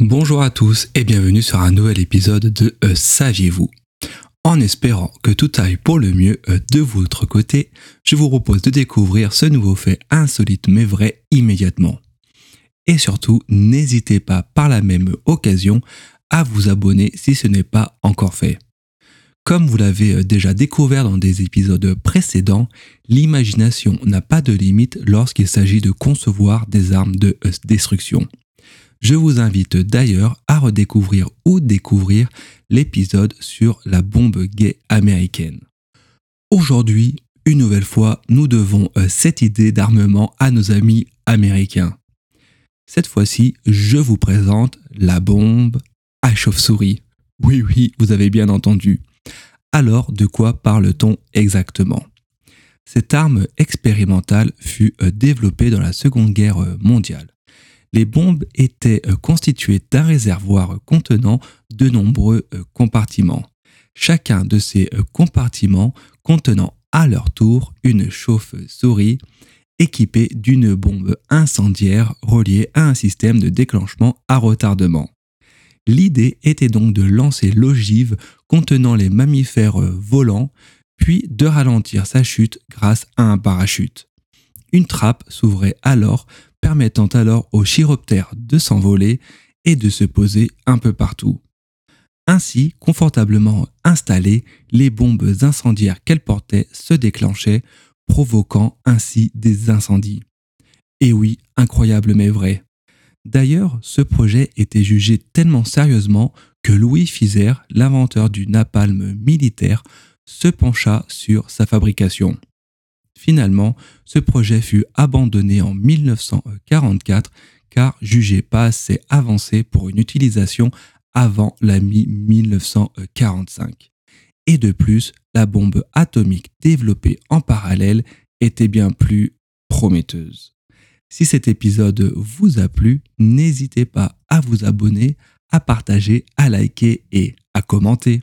Bonjour à tous et bienvenue sur un nouvel épisode de euh, Saviez-vous? En espérant que tout aille pour le mieux euh, de votre côté, je vous propose de découvrir ce nouveau fait insolite mais vrai immédiatement. Et surtout, n'hésitez pas par la même occasion à vous abonner si ce n'est pas encore fait. Comme vous l'avez euh, déjà découvert dans des épisodes précédents, l'imagination n'a pas de limite lorsqu'il s'agit de concevoir des armes de destruction. Je vous invite d'ailleurs à redécouvrir ou découvrir l'épisode sur la bombe gay américaine. Aujourd'hui, une nouvelle fois, nous devons euh, cette idée d'armement à nos amis américains. Cette fois-ci, je vous présente la bombe à chauve-souris. Oui, oui, vous avez bien entendu. Alors, de quoi parle-t-on exactement? Cette arme expérimentale fut euh, développée dans la Seconde Guerre mondiale les bombes étaient euh, constituées d'un réservoir contenant de nombreux euh, compartiments. Chacun de ces euh, compartiments contenant à leur tour une chauffe-souris équipée d'une bombe incendiaire reliée à un système de déclenchement à retardement. L'idée était donc de lancer l'ogive contenant les mammifères volants, puis de ralentir sa chute grâce à un parachute. Une trappe s'ouvrait alors permettant alors aux chiroptères de s'envoler et de se poser un peu partout. Ainsi, confortablement installées, les bombes incendiaires qu'elles portaient se déclenchaient, provoquant ainsi des incendies. Et oui, incroyable mais vrai. D'ailleurs, ce projet était jugé tellement sérieusement que Louis Fizer, l'inventeur du napalm militaire, se pencha sur sa fabrication. Finalement, ce projet fut abandonné en 1944 car jugé pas assez avancé pour une utilisation avant la mi-1945. Et de plus, la bombe atomique développée en parallèle était bien plus prometteuse. Si cet épisode vous a plu, n'hésitez pas à vous abonner, à partager, à liker et à commenter.